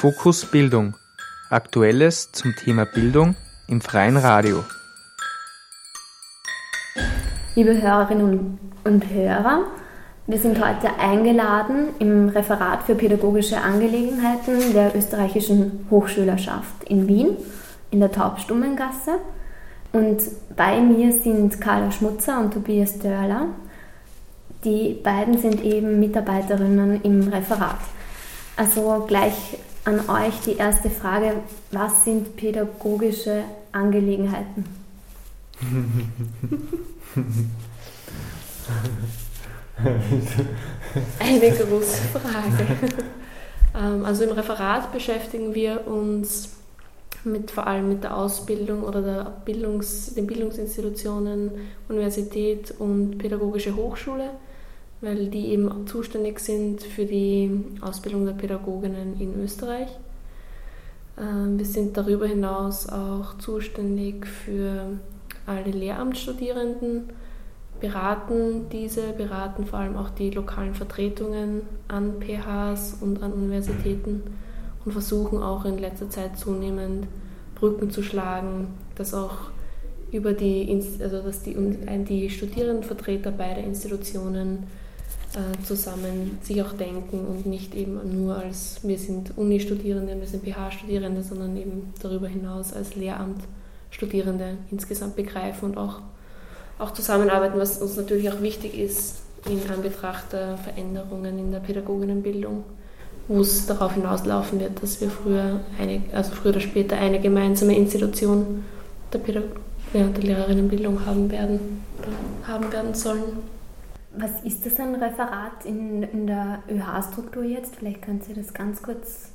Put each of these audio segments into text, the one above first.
Fokus Bildung. Aktuelles zum Thema Bildung im freien Radio. Liebe Hörerinnen und Hörer, wir sind heute eingeladen im Referat für pädagogische Angelegenheiten der österreichischen Hochschülerschaft in Wien in der Taubstummengasse. Und bei mir sind Carla Schmutzer und Tobias Dörler. Die beiden sind eben Mitarbeiterinnen im Referat. Also gleich an euch die erste Frage, was sind pädagogische Angelegenheiten? Eine große Frage. Ähm, also im Referat beschäftigen wir uns mit, vor allem mit der Ausbildung oder der Bildungs-, den Bildungsinstitutionen, Universität und Pädagogische Hochschule, weil die eben zuständig sind für die Ausbildung der Pädagoginnen in Österreich. Ähm, wir sind darüber hinaus auch zuständig für alle Lehramtsstudierenden, beraten diese, beraten vor allem auch die lokalen Vertretungen an PHs und an Universitäten und versuchen auch in letzter Zeit zunehmend Brücken zu schlagen, dass auch über die, also dass die, die Studierendenvertreter beider Institutionen äh, zusammen sich auch denken und nicht eben nur als wir sind Uni-Studierende, wir sind PH-Studierende, sondern eben darüber hinaus als Lehramt-Studierende insgesamt begreifen und auch, auch zusammenarbeiten, was uns natürlich auch wichtig ist in Anbetracht der Veränderungen in der Pädagoginnenbildung wo es darauf hinauslaufen wird, dass wir früher, eine, also früher oder später eine gemeinsame Institution der, Pädag ja, der Lehrerinnenbildung haben werden, haben werden sollen. Was ist das ein Referat in, in der ÖH-Struktur jetzt? Vielleicht können Sie das ganz kurz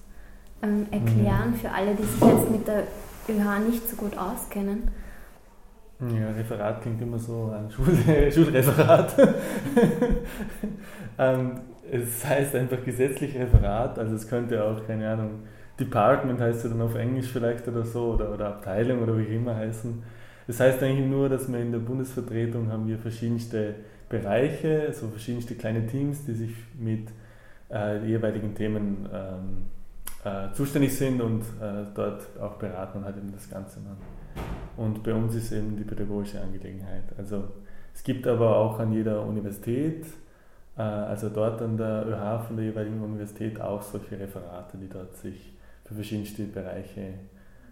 ähm, erklären mhm. für alle, die sich jetzt mit der ÖH nicht so gut auskennen. Ja, Referat klingt immer so ein Schul Schulreferat. ähm, es heißt einfach gesetzlich Referat, also es könnte auch, keine Ahnung, Department heißt ja dann auf Englisch vielleicht oder so, oder, oder Abteilung oder wie immer heißen. Das heißt eigentlich nur, dass wir in der Bundesvertretung haben wir verschiedenste Bereiche, also verschiedenste kleine Teams, die sich mit äh, jeweiligen Themen ähm, äh, zuständig sind und äh, dort auch beraten und halt eben das Ganze machen. Und bei uns ist eben die pädagogische Angelegenheit. Also es gibt aber auch an jeder Universität äh, also dort an der ÖH von der jeweiligen Universität auch solche Referate, die dort sich für verschiedenste Bereiche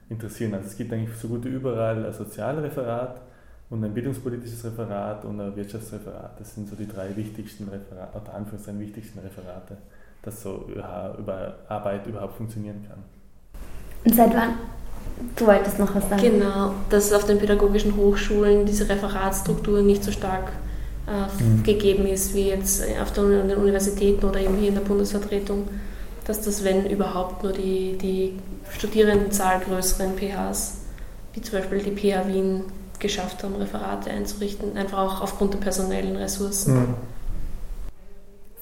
interessieren. Also es gibt eigentlich so gut wie überall ein Sozialreferat und ein bildungspolitisches Referat und ein Wirtschaftsreferat. Das sind so die drei wichtigsten Referate, unter Anführungszeichen wichtigsten Referate, dass so über Arbeit überhaupt funktionieren kann. Und seit wann? Du wolltest noch was sagen. Genau, dass auf den pädagogischen Hochschulen diese Referatsstruktur nicht so stark äh, mhm. gegeben ist, wie jetzt auf den Universitäten oder eben hier in der Bundesvertretung, dass das, wenn überhaupt, nur die, die Studierendenzahl größeren PHs, wie zum Beispiel die PH Wien, geschafft haben, Referate einzurichten, einfach auch aufgrund der personellen Ressourcen. Mhm.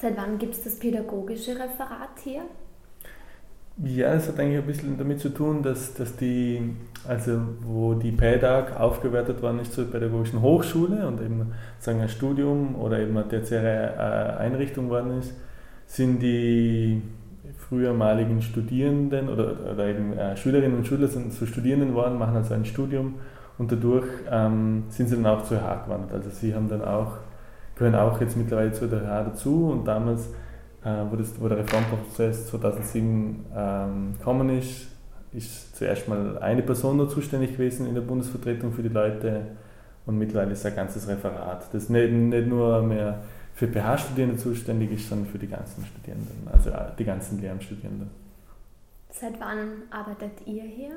Seit wann gibt es das pädagogische Referat hier? Ja, es hat eigentlich ein bisschen damit zu tun, dass, dass die, also wo die PäDAG aufgewertet worden ist zur Pädagogischen Hochschule und eben sagen ein Studium oder eben eine tertiäre äh, Einrichtung worden ist, sind die frühermaligen Studierenden oder, oder eben äh, Schülerinnen und Schüler sind zu Studierenden worden, machen also ein Studium und dadurch ähm, sind sie dann auch zur HH gewandert. Also sie haben dann auch, gehören auch jetzt mittlerweile zu der HH dazu und damals äh, wo, das, wo der Reformprozess 2007 ähm, gekommen ist, ist zuerst mal eine Person nur zuständig gewesen in der Bundesvertretung für die Leute und mittlerweile ist ein ganzes Referat, das nicht, nicht nur mehr für PH-Studierende zuständig ist, sondern für die ganzen Studierenden, also äh, die ganzen Lehramtsstudierenden. Seit wann arbeitet ihr hier?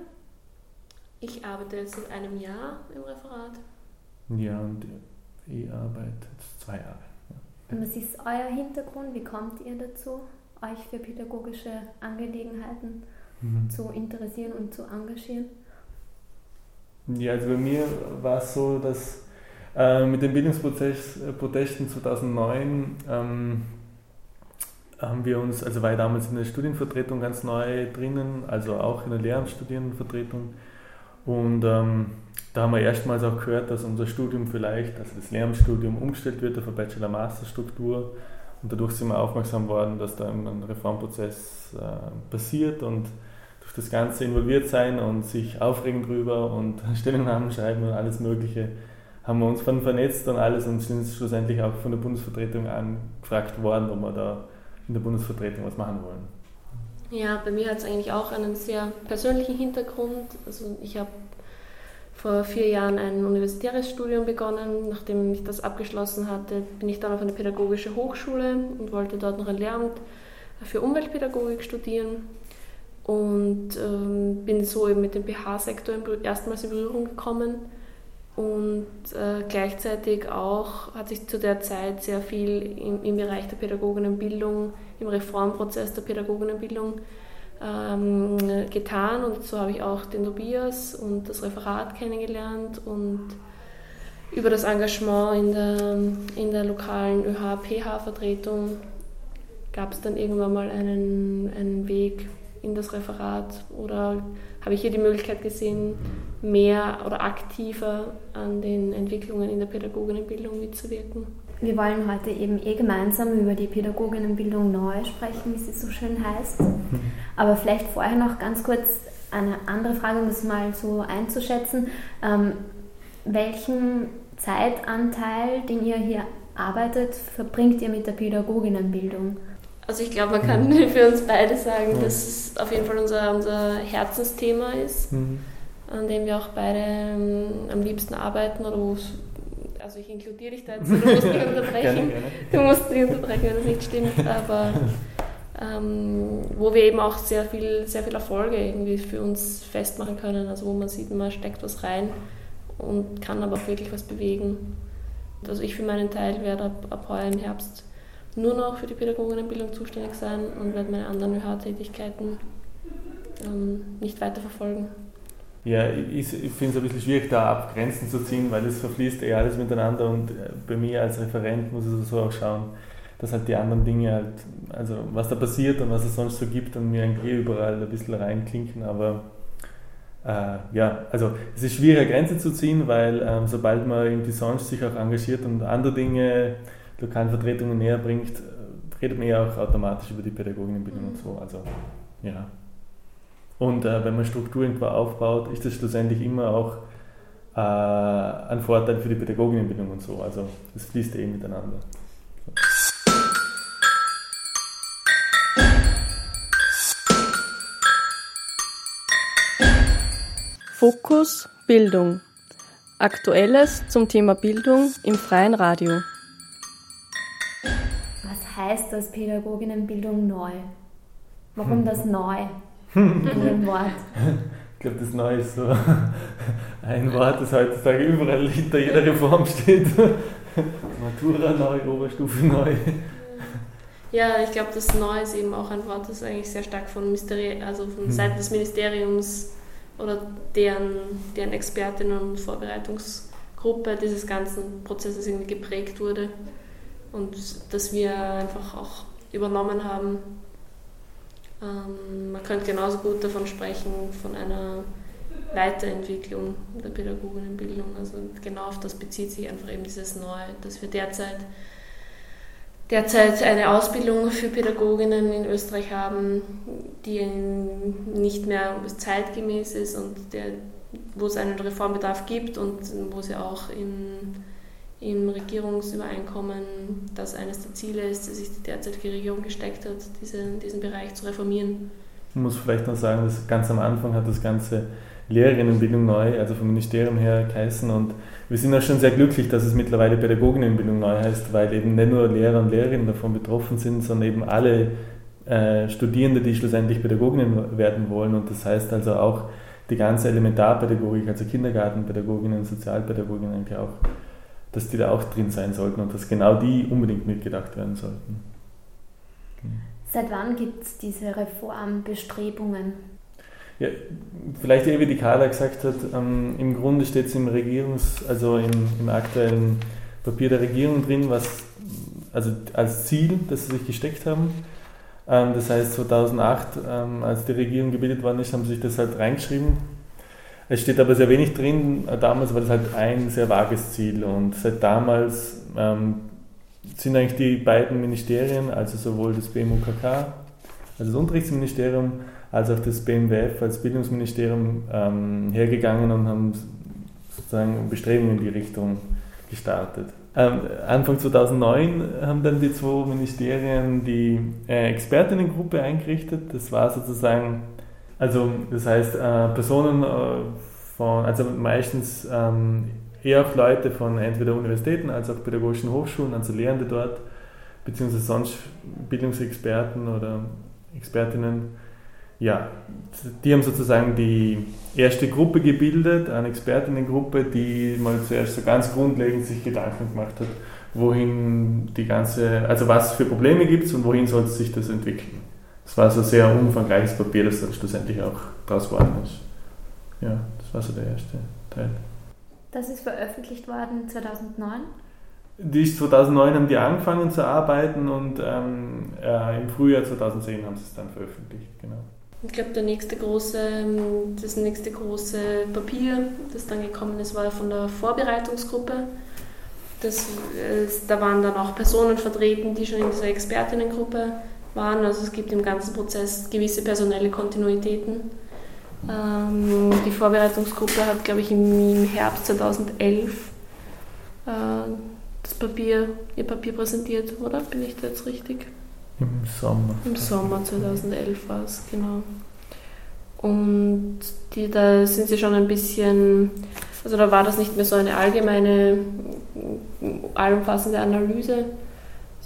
Ich arbeite jetzt seit einem Jahr im Referat. Ja, und ich arbeite jetzt zwei Jahre. Und was ist euer Hintergrund? Wie kommt ihr dazu, euch für pädagogische Angelegenheiten mhm. zu interessieren und zu engagieren? Ja, also bei mir war es so, dass äh, mit den Bildungsprotesten 2009 ähm, haben wir uns, also war ich damals in der Studienvertretung ganz neu drinnen, also auch in der Lehramtsstudienvertretung. Und ähm, da haben wir erstmals auch gehört, dass unser Studium vielleicht, also das Lehramtsstudium, umgestellt wird auf eine Bachelor-Master-Struktur. Und dadurch sind wir aufmerksam worden, dass da ein Reformprozess äh, passiert und durch das Ganze involviert sein und sich aufregen drüber und Stellungnahmen schreiben und alles Mögliche, haben wir uns dann vernetzt und alles und sind schlussendlich auch von der Bundesvertretung angefragt worden, ob wir da in der Bundesvertretung was machen wollen. Ja, bei mir hat es eigentlich auch einen sehr persönlichen Hintergrund. Also ich habe vor vier Jahren ein universitäres Studium begonnen. Nachdem ich das abgeschlossen hatte, bin ich dann auf eine pädagogische Hochschule und wollte dort noch ein Lehramt für Umweltpädagogik studieren und ähm, bin so eben mit dem BH-Sektor erstmals in Berührung gekommen. Und äh, gleichzeitig auch hat sich zu der Zeit sehr viel im, im Bereich der Pädagoginnenbildung, im Reformprozess der Pädagoginnenbildung ähm, getan. Und so habe ich auch den Tobias und das Referat kennengelernt und über das Engagement in der, in der lokalen ÖH-PH-Vertretung gab es dann irgendwann mal einen, einen Weg in das Referat oder habe ich hier die Möglichkeit gesehen, mehr oder aktiver an den Entwicklungen in der Pädagoginnenbildung mitzuwirken. Wir wollen heute eben eh gemeinsam über die Pädagoginnenbildung neu sprechen, wie sie so schön heißt. Aber vielleicht vorher noch ganz kurz eine andere Frage, um das mal so einzuschätzen. Ähm, welchen Zeitanteil, den ihr hier arbeitet, verbringt ihr mit der Pädagoginnenbildung? Also ich glaube, man kann mhm. für uns beide sagen, dass es auf jeden Fall unser, unser Herzensthema ist, mhm. an dem wir auch beide ähm, am liebsten arbeiten oder wo also ich inkludiere dich da jetzt, du musst mich unterbrechen, gerne, gerne. du musst mich unterbrechen, wenn das nicht stimmt, aber ähm, wo wir eben auch sehr viel, sehr viel Erfolge irgendwie für uns festmachen können, also wo man sieht, man steckt was rein und kann aber auch wirklich was bewegen. Also ich für meinen Teil werde ab, ab heuer im Herbst nur noch für die Pädagoginnenbildung zuständig sein und werde meine anderen ÖH-Tätigkeiten ähm, nicht weiter verfolgen. Ja, ich, ich finde es ein bisschen schwierig, da Abgrenzen zu ziehen, weil es verfließt eh alles miteinander und äh, bei mir als Referent muss ich so auch schauen, dass halt die anderen Dinge halt, also was da passiert und was es sonst so gibt und mir eigentlich eh überall ein bisschen reinklinken, aber äh, ja, also es ist schwierig, eine Grenze zu ziehen, weil ähm, sobald man irgendwie sonst sich auch engagiert und andere Dinge lokalen Vertretungen näher bringt, redet man ja auch automatisch über die Pädagoginnenbildung und so. Also, ja. Und äh, wenn man Struktur irgendwo aufbaut, ist das schlussendlich immer auch äh, ein Vorteil für die Pädagoginnenbildung und so. Also es fließt eh miteinander. Fokus Bildung. Aktuelles zum Thema Bildung im freien Radio heißt das Pädagoginnenbildung neu? Warum das neu in dem Wort? Ich glaube, das Neu ist so ein Wort, das heutzutage überall hinter jeder Reform steht. Matura neu, Oberstufe neu. Ja, ich glaube, das Neu ist eben auch ein Wort, das eigentlich sehr stark von Mysteri also von hm. Seiten des Ministeriums oder deren, deren Expertinnen und Vorbereitungsgruppe dieses ganzen Prozesses irgendwie geprägt wurde und dass wir einfach auch übernommen haben. Ähm, man könnte genauso gut davon sprechen, von einer Weiterentwicklung der Pädagoginnenbildung. Also genau auf das bezieht sich einfach eben dieses Neue, dass wir derzeit, derzeit eine Ausbildung für Pädagoginnen in Österreich haben, die nicht mehr zeitgemäß ist und der, wo es einen Reformbedarf gibt und wo sie auch in im Regierungsübereinkommen, dass eines der Ziele ist, die sich die derzeitige Regierung gesteckt hat, diese, diesen Bereich zu reformieren. Ich muss vielleicht noch sagen, dass ganz am Anfang hat das ganze Lehrerinnenbildung neu, also vom Ministerium her geheißen und wir sind auch schon sehr glücklich, dass es mittlerweile Pädagoginnenbildung neu heißt, weil eben nicht nur Lehrer und Lehrerinnen davon betroffen sind, sondern eben alle äh, Studierende, die schlussendlich Pädagoginnen werden wollen und das heißt also auch die ganze Elementarpädagogik, also Kindergartenpädagoginnen, Sozialpädagoginnen eigentlich auch dass die da auch drin sein sollten und dass genau die unbedingt mitgedacht werden sollten. Seit wann gibt es diese Reformbestrebungen? Ja, vielleicht wie die Carla gesagt hat, ähm, im Grunde steht es im Regierungs-, also im, im, aktuellen Papier der Regierung drin, was also als Ziel, das sie sich gesteckt haben. Ähm, das heißt 2008, ähm, als die Regierung gebildet worden ist, haben sie sich das halt reingeschrieben es steht aber sehr wenig drin. Damals war das halt ein sehr vages Ziel und seit damals ähm, sind eigentlich die beiden Ministerien, also sowohl das BMUKK, also das Unterrichtsministerium, als auch das BMWF als Bildungsministerium ähm, hergegangen und haben sozusagen Bestrebungen in die Richtung gestartet. Ähm, Anfang 2009 haben dann die zwei Ministerien die äh, Expertinnengruppe eingerichtet. Das war sozusagen, also das heißt äh, Personen äh, von, also meistens ähm, eher auch Leute von entweder Universitäten als auch pädagogischen Hochschulen, also Lehrende dort, beziehungsweise sonst Bildungsexperten oder Expertinnen. Ja, die haben sozusagen die erste Gruppe gebildet, eine Expertinnengruppe, die mal zuerst so ganz grundlegend sich Gedanken gemacht hat, wohin die ganze, also was für Probleme gibt es und wohin soll sich das entwickeln. Das war so ein sehr umfangreiches Papier, das dann schlussendlich auch daraus geworden ist. Ja, das war so der erste Teil. Das ist veröffentlicht worden 2009? Die ist 2009 haben die angefangen zu arbeiten und ähm, äh, im Frühjahr 2010 haben sie es dann veröffentlicht, genau. Ich glaube, der nächste große, ähm, das nächste große Papier, das dann gekommen ist, war von der Vorbereitungsgruppe. Das, äh, da waren dann auch Personen vertreten, die schon in dieser Expertinnengruppe waren. Also es gibt im ganzen Prozess gewisse personelle Kontinuitäten. Ähm, die Vorbereitungsgruppe hat, glaube ich, im, Herbst 2011 äh, das Papier, ihr Papier präsentiert, oder? Bin ich da jetzt richtig? Im Sommer. Im Sommer 2011 war es, genau. Und die, da sind sie schon ein bisschen, also da war das nicht mehr so eine allgemeine, allumfassende Analyse,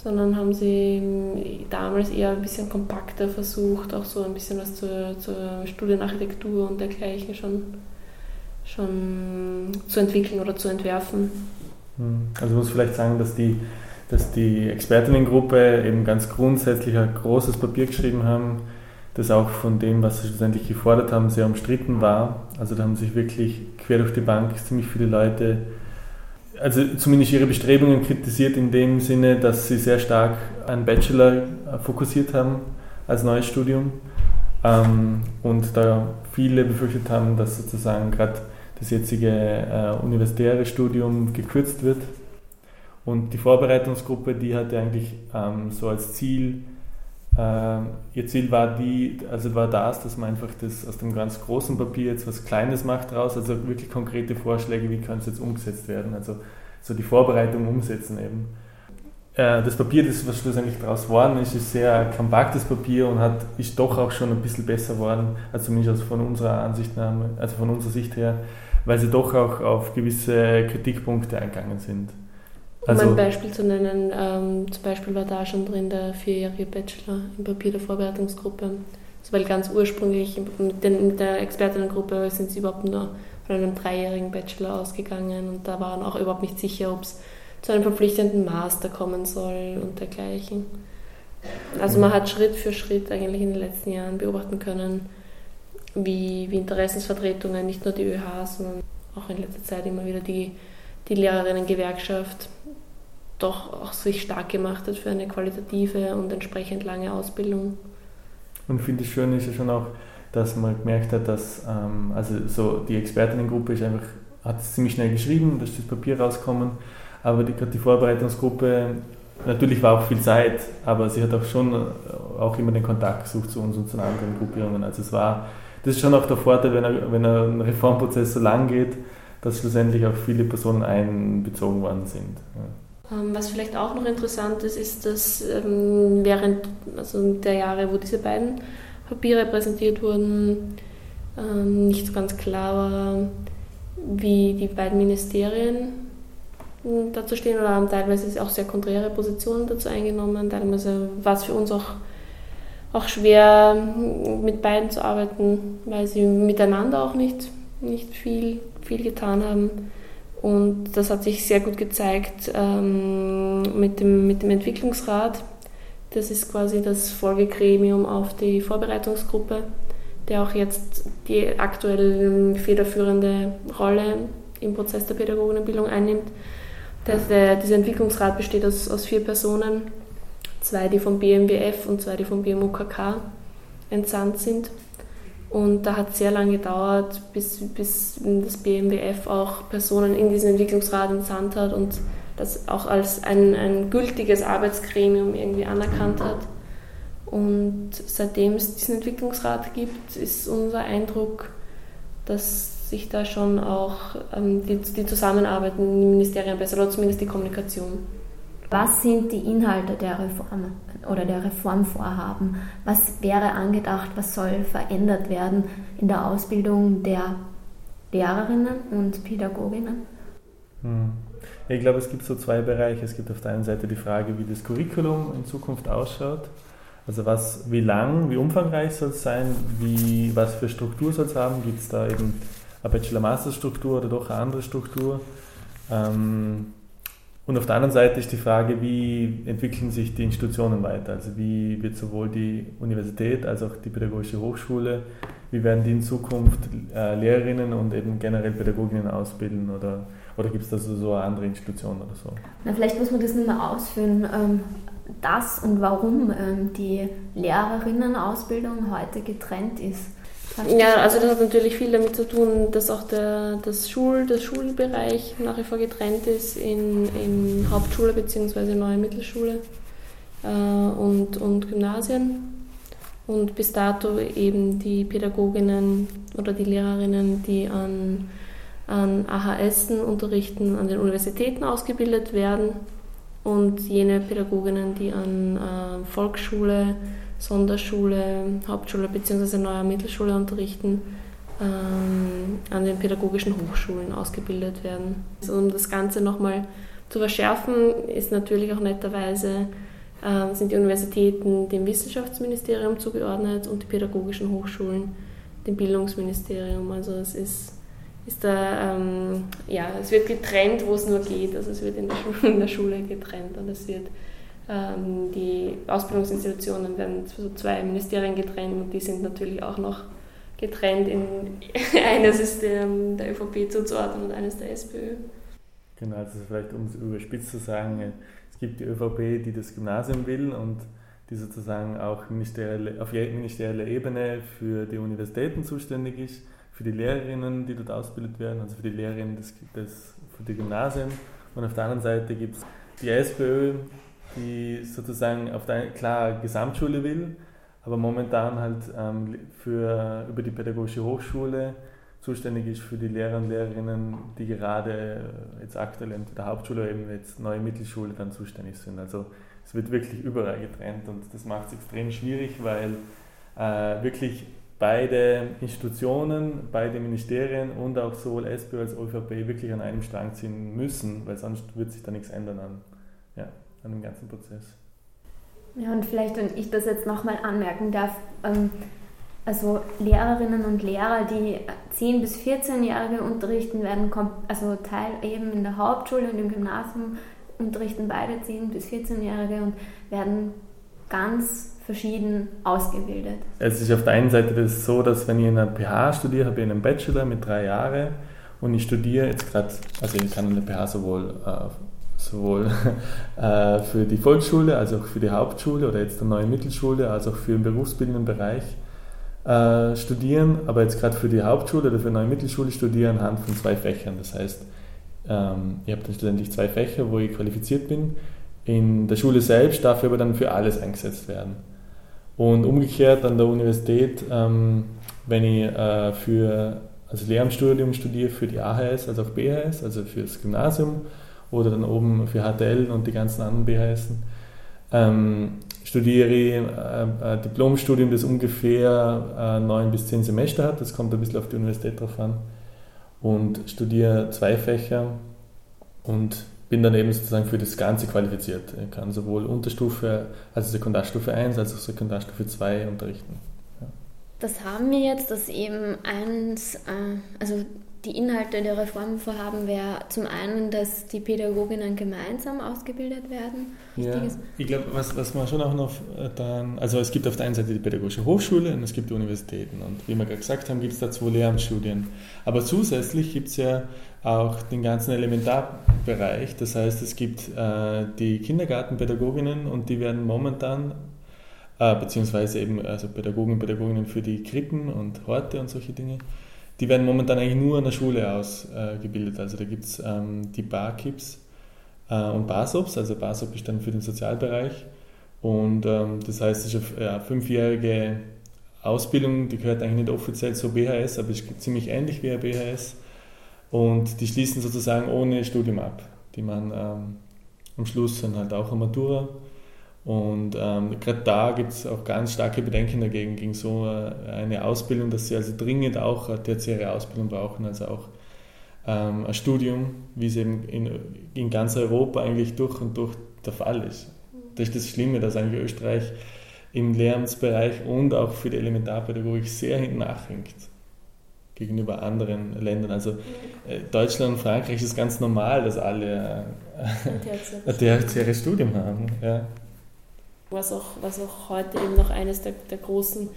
sondern haben sie damals eher ein bisschen kompakter versucht, auch so ein bisschen was zur, zur Studienarchitektur und dergleichen schon, schon zu entwickeln oder zu entwerfen. Hm. Also muss vielleicht sagen, dass die, dass die Expertinnengruppe eben ganz grundsätzlich ein großes Papier geschrieben haben, das auch von dem, was sie schlussendlich gefordert haben, sehr umstritten war. Also da haben sich wirklich quer durch die Bank ziemlich viele Leute also zumindest ihre Bestrebungen kritisiert in dem Sinne, dass sie sehr stark einen Bachelor äh, fokussiert haben als neues Studium ähm, und da viele befürchtet haben, dass sozusagen gerade das jetzige äh, universitäre Studium gekürzt wird. Und die Vorbereitungsgruppe, die hatte eigentlich ähm, so als Ziel, ihr Ziel war die, also war das, dass man einfach das aus dem ganz großen Papier jetzt was Kleines macht draus, also wirklich konkrete Vorschläge, wie kann es jetzt umgesetzt werden, also so die Vorbereitung umsetzen eben. Äh, das Papier, das was schlussendlich daraus geworden ist, ist sehr kompaktes Papier und hat, ist doch auch schon ein bisschen besser geworden, also zumindest von unserer Ansichtnahme, also von unserer Sicht her, weil sie doch auch auf gewisse Kritikpunkte eingegangen sind. Also, um ein Beispiel zu nennen, ähm, zum Beispiel war da schon drin der vierjährige Bachelor im Papier der Vorbereitungsgruppe. Also weil ganz ursprünglich mit, den, mit der Expertinnengruppe sind sie überhaupt nur von einem dreijährigen Bachelor ausgegangen und da waren auch überhaupt nicht sicher, ob es zu einem verpflichtenden Master kommen soll und dergleichen. Also man hat Schritt für Schritt eigentlich in den letzten Jahren beobachten können, wie, wie Interessensvertretungen, nicht nur die ÖH, sondern auch in letzter Zeit immer wieder die, die Lehrerinnengewerkschaft doch auch sich stark gemacht hat für eine qualitative und entsprechend lange Ausbildung. Und ich finde es schön ist ja schon auch, dass man gemerkt hat, dass ähm, also so die Expertinnengruppe ist einfach, hat es ziemlich schnell geschrieben, da ist das Papier rausgekommen, aber die, die Vorbereitungsgruppe, natürlich war auch viel Zeit, aber sie hat auch schon äh, auch immer den Kontakt gesucht zu uns und zu anderen Gruppierungen. Also es war, das ist schon auch der Vorteil, wenn, er, wenn ein Reformprozess so lang geht, dass schlussendlich auch viele Personen einbezogen worden sind. Ja. Ähm, was vielleicht auch noch interessant ist, ist, dass ähm, während also der Jahre, wo diese beiden Papiere präsentiert wurden, ähm, nicht so ganz klar war, wie die beiden Ministerien dazu stehen oder haben teilweise auch sehr konträre Positionen dazu eingenommen. Teilweise war es für uns auch, auch schwer, mit beiden zu arbeiten, weil sie miteinander auch nicht, nicht viel viel getan haben. Und das hat sich sehr gut gezeigt ähm, mit, dem, mit dem Entwicklungsrat. Das ist quasi das Folgegremium auf die Vorbereitungsgruppe, der auch jetzt die aktuell federführende Rolle im Prozess der Pädagogenbildung einnimmt. Das, der, dieser Entwicklungsrat besteht aus, aus vier Personen, zwei, die vom BMWF und zwei, die vom BMUKK entsandt sind. Und da hat es sehr lange gedauert, bis, bis das BMWF auch Personen in diesen Entwicklungsrat entsandt hat und das auch als ein, ein gültiges Arbeitsgremium irgendwie anerkannt hat. Und seitdem es diesen Entwicklungsrat gibt, ist unser Eindruck, dass sich da schon auch ähm, die, die Zusammenarbeit in den Ministerien besser, oder zumindest die Kommunikation. Was sind die Inhalte der Reform oder der Reformvorhaben? Was wäre angedacht, was soll verändert werden in der Ausbildung der Lehrerinnen und Pädagoginnen? Hm. Ich glaube, es gibt so zwei Bereiche. Es gibt auf der einen Seite die Frage, wie das Curriculum in Zukunft ausschaut. Also was, wie lang, wie umfangreich soll es sein, wie, was für Struktur soll es haben? Gibt es da eben eine Bachelor-Master-Struktur oder doch eine andere Struktur? Ähm, und auf der anderen Seite ist die Frage, wie entwickeln sich die Institutionen weiter? Also wie wird sowohl die Universität als auch die Pädagogische Hochschule, wie werden die in Zukunft äh, Lehrerinnen und eben generell Pädagoginnen ausbilden oder, oder gibt es da so, so eine andere Institution oder so? Na, vielleicht muss man das mehr ausführen, ähm, das und warum ähm, die Lehrerinnenausbildung heute getrennt ist. Ja, also das hat natürlich viel damit zu tun, dass auch der, das, Schul, der Schulbereich nach wie vor getrennt ist in, in Hauptschule bzw. neue Mittelschule äh, und, und Gymnasien. Und bis dato eben die Pädagoginnen oder die Lehrerinnen, die an, an AHS unterrichten, an den Universitäten ausgebildet werden und jene Pädagoginnen, die an äh, Volksschule, Sonderschule, Hauptschule bzw. neuer Mittelschule unterrichten, ähm, an den pädagogischen Hochschulen ausgebildet werden. Also um das Ganze nochmal zu verschärfen, ist natürlich auch netterweise äh, sind die Universitäten dem Wissenschaftsministerium zugeordnet und die pädagogischen Hochschulen dem Bildungsministerium. Also es ist, ist da, ähm, ja, es wird getrennt, wo es nur geht. Also es wird in der Schule, in der Schule getrennt und es wird die Ausbildungsinstitutionen werden zu zwei Ministerien getrennt und die sind natürlich auch noch getrennt in eines ist der, der ÖVP zuzuordnen und eines der SPÖ. Genau, also vielleicht um es überspitzt zu sagen, es gibt die ÖVP, die das Gymnasium will und die sozusagen auch ministerielle, auf ministerieller Ebene für die Universitäten zuständig ist, für die Lehrerinnen, die dort ausgebildet werden, also für die Lehrerinnen des, des, für die Gymnasien. Und auf der anderen Seite gibt es die SPÖ, die sozusagen auf der klar Gesamtschule will, aber momentan halt ähm, für, über die Pädagogische Hochschule zuständig ist für die Lehrer und Lehrerinnen, die gerade jetzt aktuell in der Hauptschule oder eben jetzt neue Mittelschule dann zuständig sind. Also es wird wirklich überall getrennt und das macht es extrem schwierig, weil äh, wirklich beide Institutionen, beide Ministerien und auch sowohl SPÖ als ÖVP wirklich an einem Strang ziehen müssen, weil sonst wird sich da nichts ändern an. An dem ganzen Prozess. Ja, und vielleicht, wenn ich das jetzt nochmal anmerken darf, ähm, also Lehrerinnen und Lehrer, die 10- bis 14-Jährige unterrichten, werden also Teil eben in der Hauptschule und im Gymnasium unterrichten beide 10- bis 14-Jährige und werden ganz verschieden ausgebildet. Es ist auf der einen Seite das so, dass wenn ich in einer PH studiere, habe ich einen Bachelor mit drei Jahren und ich studiere jetzt gerade, also ich kann in der PH sowohl äh, sowohl äh, für die Volksschule als auch für die Hauptschule oder jetzt der neuen Mittelschule, als auch für den berufsbildenden Bereich äh, studieren, aber jetzt gerade für die Hauptschule oder für die neue Mittelschule studieren anhand von zwei Fächern. Das heißt, ähm, ich habe dann schlussendlich zwei Fächer, wo ich qualifiziert bin. In der Schule selbst darf ich aber dann für alles eingesetzt werden. Und umgekehrt an der Universität, ähm, wenn ich äh, für also Lehramtsstudium studiere für die AHS als auch BHS, also für das Gymnasium, oder dann oben für HTL und die ganzen anderen BHS. Ähm, studiere äh, ein Diplomstudium, das ungefähr äh, neun bis zehn Semester hat. Das kommt ein bisschen auf die Universität drauf an. Und studiere zwei Fächer und bin dann eben sozusagen für das Ganze qualifiziert. Ich kann sowohl Unterstufe, also Sekundarstufe 1 als auch Sekundarstufe 2 unterrichten. Ja. Das haben wir jetzt, dass eben eins, äh, also die Inhalte der Reformvorhaben wäre zum einen, dass die Pädagoginnen gemeinsam ausgebildet werden. Ja, ich glaube, was, was man schon auch noch äh, dann, also es gibt auf der einen Seite die Pädagogische Hochschule und es gibt die Universitäten und wie wir gerade gesagt haben, gibt es da zwei Lehramtsstudien. Aber zusätzlich gibt es ja auch den ganzen Elementarbereich, das heißt, es gibt äh, die Kindergartenpädagoginnen und die werden momentan äh, beziehungsweise eben also Pädagogen und Pädagoginnen für die Krippen und Horte und solche Dinge die werden momentan eigentlich nur an der Schule ausgebildet. also da gibt es ähm, die Barkeeps, äh, und BASOPs, also BASOP ist dann für den Sozialbereich. Und ähm, das heißt, es ist eine ja, fünfjährige Ausbildung, die gehört eigentlich nicht offiziell zur BHS, aber ist ziemlich ähnlich wie eine BHS. Und die schließen sozusagen ohne Studium ab. Die machen ähm, am Schluss dann halt auch eine Matura. Und ähm, gerade da gibt es auch ganz starke Bedenken dagegen, gegen so eine Ausbildung, dass sie also dringend auch eine tertiäre Ausbildung brauchen, also auch ähm, ein Studium, wie es eben in, in ganz Europa eigentlich durch und durch der Fall ist. Das ist das Schlimme, dass eigentlich Österreich im Lehramtsbereich und auch für die Elementarpädagogik sehr hinten nachhängt gegenüber anderen Ländern. Also äh, Deutschland und Frankreich ist ganz normal, dass alle äh, ein tertiäres Studium haben. Ja. Was, auch, was auch heute eben noch eines der, der großen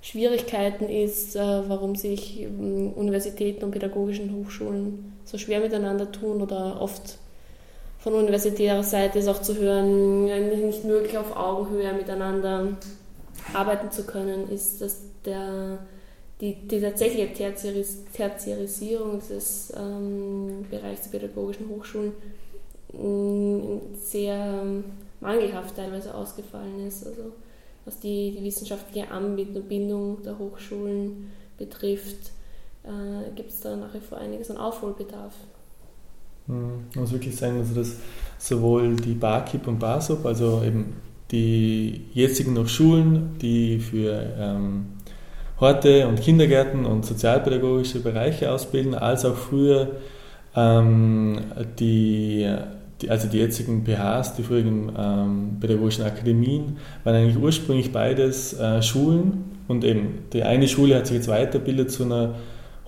Schwierigkeiten ist, äh, warum sich ähm, Universitäten und pädagogischen Hochschulen so schwer miteinander tun oder oft von universitärer Seite ist auch zu hören, nicht möglich auf Augenhöhe miteinander arbeiten zu können, ist, dass der, die, die tatsächliche Tertiaris, Tertiarisierung des ähm, Bereichs der pädagogischen Hochschulen ähm, sehr mangelhaft teilweise ausgefallen ist. Also was die, die wissenschaftliche Anbindung der Hochschulen betrifft, äh, gibt es da nach wie vor einiges an Aufholbedarf. Mhm. Man muss wirklich sagen, also dass sowohl die BAKIP und BASOP, also eben die jetzigen noch Schulen, die für ähm, Horte und Kindergärten und sozialpädagogische Bereiche ausbilden, als auch früher ähm, die, die, also die jetzigen PHs, die früheren ähm, pädagogischen Akademien, waren eigentlich ursprünglich beides äh, Schulen und eben die eine Schule hat sich jetzt weiterbildet zu einer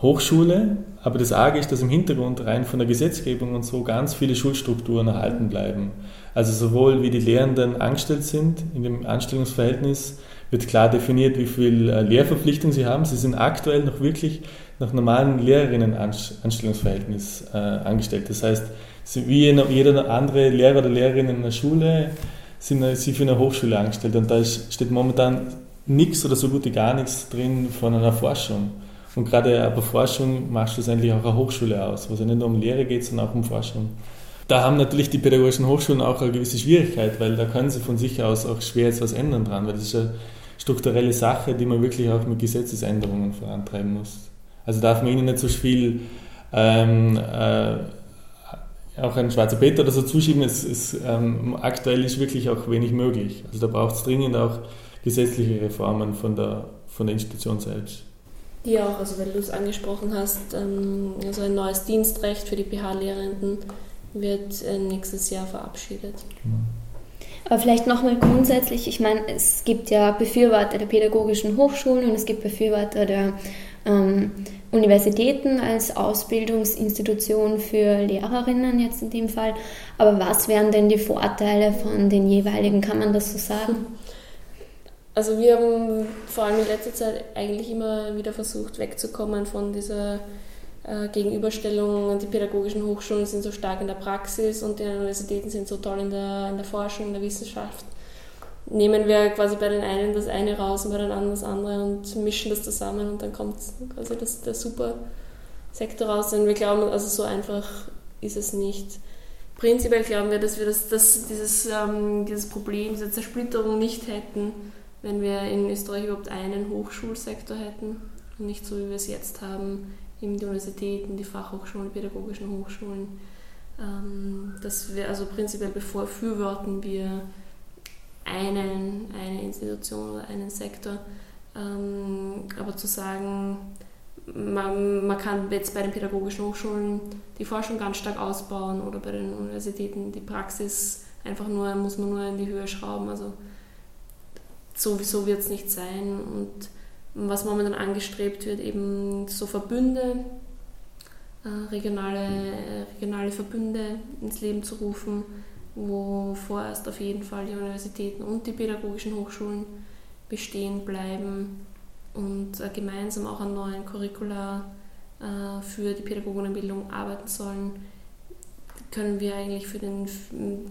Hochschule, aber das Arge ist, dass im Hintergrund rein von der Gesetzgebung und so ganz viele Schulstrukturen erhalten bleiben. Also sowohl wie die Lehrenden angestellt sind, in dem Anstellungsverhältnis wird klar definiert, wie viel äh, Lehrverpflichtung sie haben. Sie sind aktuell noch wirklich nach normalen Lehrerinnen-Anstellungsverhältnis äh, angestellt. Das heißt, wie jeder andere Lehrer oder Lehrerin in einer Schule sind sie für eine Hochschule angestellt. Und da steht momentan nichts oder so gut wie gar nichts drin von einer Forschung. Und gerade bei Forschung macht schlussendlich auch eine Hochschule aus, wo es ja nicht nur um Lehre geht, sondern auch um Forschung. Da haben natürlich die pädagogischen Hochschulen auch eine gewisse Schwierigkeit, weil da können sie von sich aus auch schwer jetzt was ändern dran, weil das ist eine strukturelle Sache, die man wirklich auch mit Gesetzesänderungen vorantreiben muss. Also darf man ihnen nicht so viel ähm, äh, auch ein schwarzer Peter oder so zuschieben. Es, es, ähm, aktuell ist wirklich auch wenig möglich. Also da braucht es dringend auch gesetzliche Reformen von der, von der Institution selbst. Die auch, also weil du es angesprochen hast, ähm, also ein neues Dienstrecht für die PH-Lehrenden wird äh, nächstes Jahr verabschiedet. Genau. Aber vielleicht nochmal grundsätzlich, ich meine, es gibt ja Befürworter der pädagogischen Hochschulen und es gibt Befürworter der ähm, Universitäten als Ausbildungsinstitution für Lehrerinnen jetzt in dem Fall. Aber was wären denn die Vorteile von den jeweiligen, kann man das so sagen? Also wir haben vor allem in letzter Zeit eigentlich immer wieder versucht wegzukommen von dieser äh, Gegenüberstellung, die pädagogischen Hochschulen sind so stark in der Praxis und die Universitäten sind so toll in der, in der Forschung, in der Wissenschaft. Nehmen wir quasi bei den einen das eine raus und bei den anderen das andere und mischen das zusammen und dann kommt quasi das, der super Sektor raus. Und wir glauben, also so einfach ist es nicht. Prinzipiell glauben wir, dass wir das, dass dieses, ähm, dieses Problem, diese Zersplitterung nicht hätten wenn wir in Österreich überhaupt einen Hochschulsektor hätten und nicht so, wie wir es jetzt haben, eben die Universitäten, die Fachhochschulen, die pädagogischen Hochschulen. Ähm, dass wir also prinzipiell befürworten wir einen, eine Institution oder einen Sektor. Ähm, aber zu sagen, man, man, kann jetzt bei den pädagogischen Hochschulen die Forschung ganz stark ausbauen oder bei den Universitäten die Praxis einfach nur, muss man nur in die Höhe schrauben. Also sowieso wird es nicht sein. Und was momentan angestrebt wird, eben so Verbünde, äh, regionale, regionale Verbünde ins Leben zu rufen, wo vorerst auf jeden Fall die Universitäten und die pädagogischen Hochschulen bestehen bleiben und äh, gemeinsam auch an neuen Curricula äh, für die Pädagoginnenbildung arbeiten sollen, können wir eigentlich für den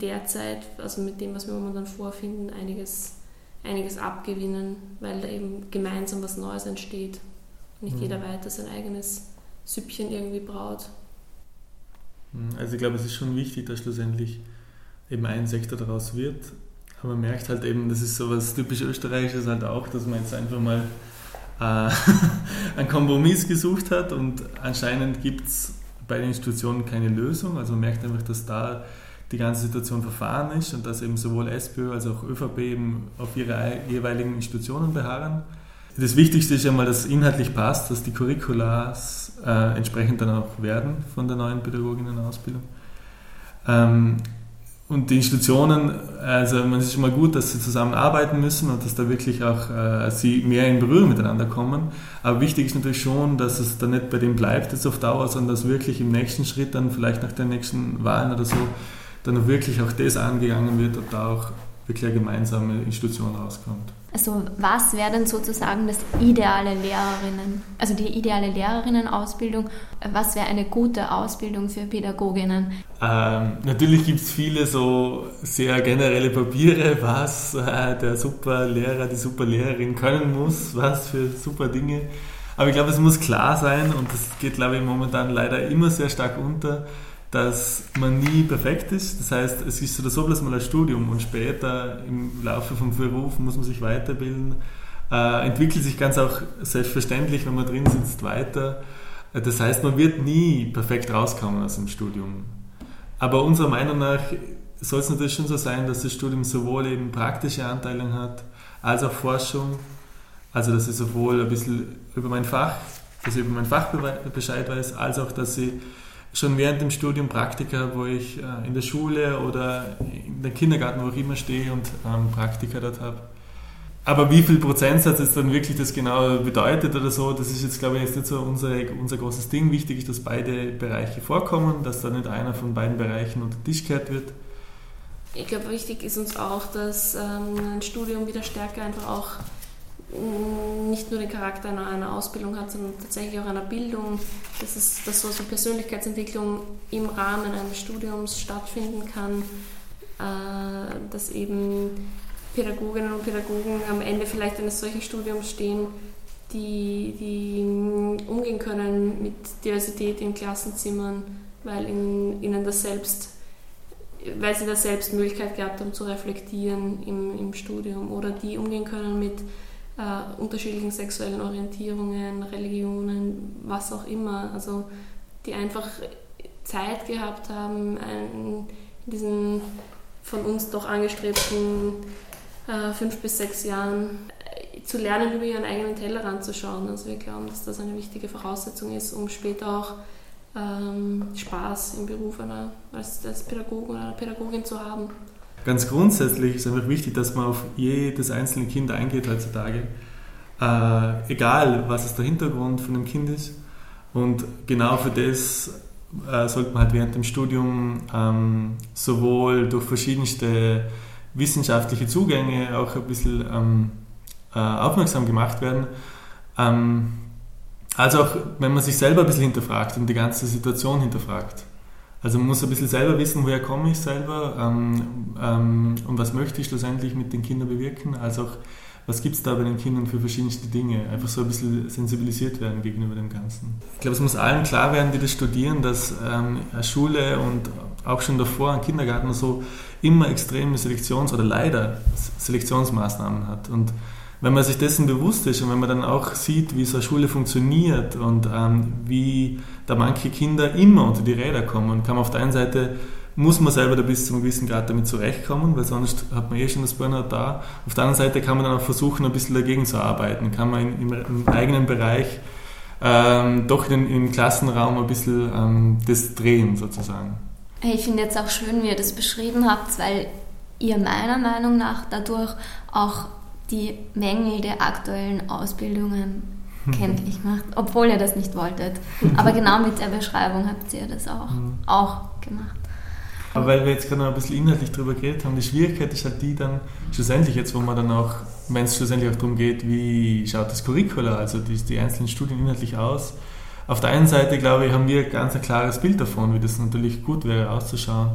derzeit, also mit dem, was wir momentan vorfinden, einiges einiges abgewinnen, weil da eben gemeinsam was Neues entsteht. Nicht mhm. jeder weiter sein eigenes Süppchen irgendwie braut. Mhm. Also ich glaube, es ist schon wichtig, dass schlussendlich eben ein Sektor daraus wird. Aber man merkt halt eben, das ist so was typisch Österreichisches halt auch, dass man jetzt einfach mal äh, einen Kompromiss gesucht hat und anscheinend gibt es bei den Institutionen keine Lösung. Also man merkt einfach, dass da die ganze Situation verfahren ist und dass eben sowohl SPÖ als auch ÖVP eben auf ihre jeweiligen Institutionen beharren. Das Wichtigste ist einmal, dass es inhaltlich passt, dass die Curriculars äh, entsprechend dann auch werden von der neuen Pädagoginnenausbildung. Ähm, und die Institutionen, also man ist schon mal gut, dass sie zusammenarbeiten müssen und dass da wirklich auch äh, sie mehr in Berührung miteinander kommen. Aber wichtig ist natürlich schon, dass es dann nicht bei dem bleibt jetzt auf Dauer, sondern dass wirklich im nächsten Schritt dann vielleicht nach den nächsten Wahlen oder so dann wirklich auch das angegangen wird und da auch wirklich eine gemeinsame Institution rauskommt. Also was wäre denn sozusagen das ideale Lehrerinnen, also die ideale Lehrerinnenausbildung? Was wäre eine gute Ausbildung für Pädagoginnen? Ähm, natürlich gibt es viele so sehr generelle Papiere, was äh, der super Lehrer, die super Lehrerin können muss, was für super Dinge. Aber ich glaube, es muss klar sein und das geht, glaube ich, momentan leider immer sehr stark unter, dass man nie perfekt ist. Das heißt, es ist oder so bloß mal ein Studium und später im Laufe vom Beruf muss man sich weiterbilden. Äh, entwickelt sich ganz auch selbstverständlich, wenn man drin sitzt, weiter. Äh, das heißt, man wird nie perfekt rauskommen aus dem Studium. Aber unserer Meinung nach soll es natürlich schon so sein, dass das Studium sowohl eben praktische Anteile hat, als auch Forschung. Also, dass ich sowohl ein bisschen über mein Fach, dass ich über mein Fach Bescheid weiß, als auch, dass ich schon während dem Studium Praktika, wo ich äh, in der Schule oder in der Kindergarten, wo ich immer stehe und ähm, Praktika dort habe. Aber wie viel Prozentsatz jetzt dann wirklich das genau bedeutet oder so, das ist jetzt, glaube ich, jetzt nicht so unser, unser großes Ding. Wichtig ist, dass beide Bereiche vorkommen, dass da nicht einer von beiden Bereichen unter den Tisch gekehrt wird. Ich glaube, wichtig ist uns auch, dass ähm, ein Studium wieder stärker einfach auch nicht nur den Charakter einer, einer, Ausbildung hat, sondern tatsächlich auch einer Bildung, dass, es, dass so eine Persönlichkeitsentwicklung im Rahmen eines Studiums stattfinden kann, äh, dass eben Pädagoginnen und Pädagogen am Ende vielleicht eines solchen Studiums stehen, die, die umgehen können mit Diversität in Klassenzimmern, weil in, ihnen das selbst weil sie da selbst Möglichkeit gehabt haben zu reflektieren im, im Studium oder die umgehen können mit äh, unterschiedlichen sexuellen Orientierungen, Religionen, was auch immer. Also die einfach Zeit gehabt haben, in diesen von uns doch angestrebten äh, fünf bis sechs Jahren äh, zu lernen, über ihren eigenen Tellerrand zu. Also wir glauben, dass das eine wichtige Voraussetzung ist, um später auch ähm, Spaß im Beruf einer, als, als Pädagogen oder Pädagogin zu haben ganz grundsätzlich ist einfach wichtig, dass man auf jedes einzelne Kind eingeht heutzutage. Äh, egal, was ist der Hintergrund von dem Kind ist. Und genau für das äh, sollte man halt während dem Studium ähm, sowohl durch verschiedenste wissenschaftliche Zugänge auch ein bisschen ähm, äh, aufmerksam gemacht werden, ähm, als auch wenn man sich selber ein bisschen hinterfragt und die ganze Situation hinterfragt. Also man muss ein bisschen selber wissen, woher komme ich selber ähm, ähm, und was möchte ich schlussendlich mit den Kindern bewirken, als auch was gibt es da bei den Kindern für verschiedenste Dinge. Einfach so ein bisschen sensibilisiert werden gegenüber dem Ganzen. Ich glaube, es muss allen klar werden, die das studieren, dass ähm, Schule und auch schon davor ein Kindergarten so immer extreme Selektions- oder leider Selektionsmaßnahmen hat. Und wenn man sich dessen bewusst ist und wenn man dann auch sieht, wie so eine Schule funktioniert und ähm, wie da manche Kinder immer unter die Räder kommen, kann man auf der einen Seite muss man selber da bis zu einem gewissen Grad damit zurechtkommen, weil sonst hat man eh schon das Burnout da. Auf der anderen Seite kann man dann auch versuchen, ein bisschen dagegen zu arbeiten. Kann man im, im eigenen Bereich ähm, doch in, im Klassenraum ein bisschen ähm, das drehen sozusagen. Ich finde jetzt auch schön, wie ihr das beschrieben habt, weil ihr meiner Meinung nach dadurch auch die Mängel der aktuellen Ausbildungen kenntlich macht, obwohl ihr das nicht wolltet. Aber genau mit der Beschreibung habt ihr das auch, mhm. auch gemacht. Aber weil wir jetzt gerade noch ein bisschen inhaltlich darüber geredet haben, die Schwierigkeit ist halt die dann, schlussendlich jetzt, wo man dann auch, wenn es schlussendlich auch darum geht, wie schaut das Curricula, also die, die einzelnen Studien inhaltlich aus. Auf der einen Seite, glaube ich, haben wir ganz ein klares Bild davon, wie das natürlich gut wäre auszuschauen.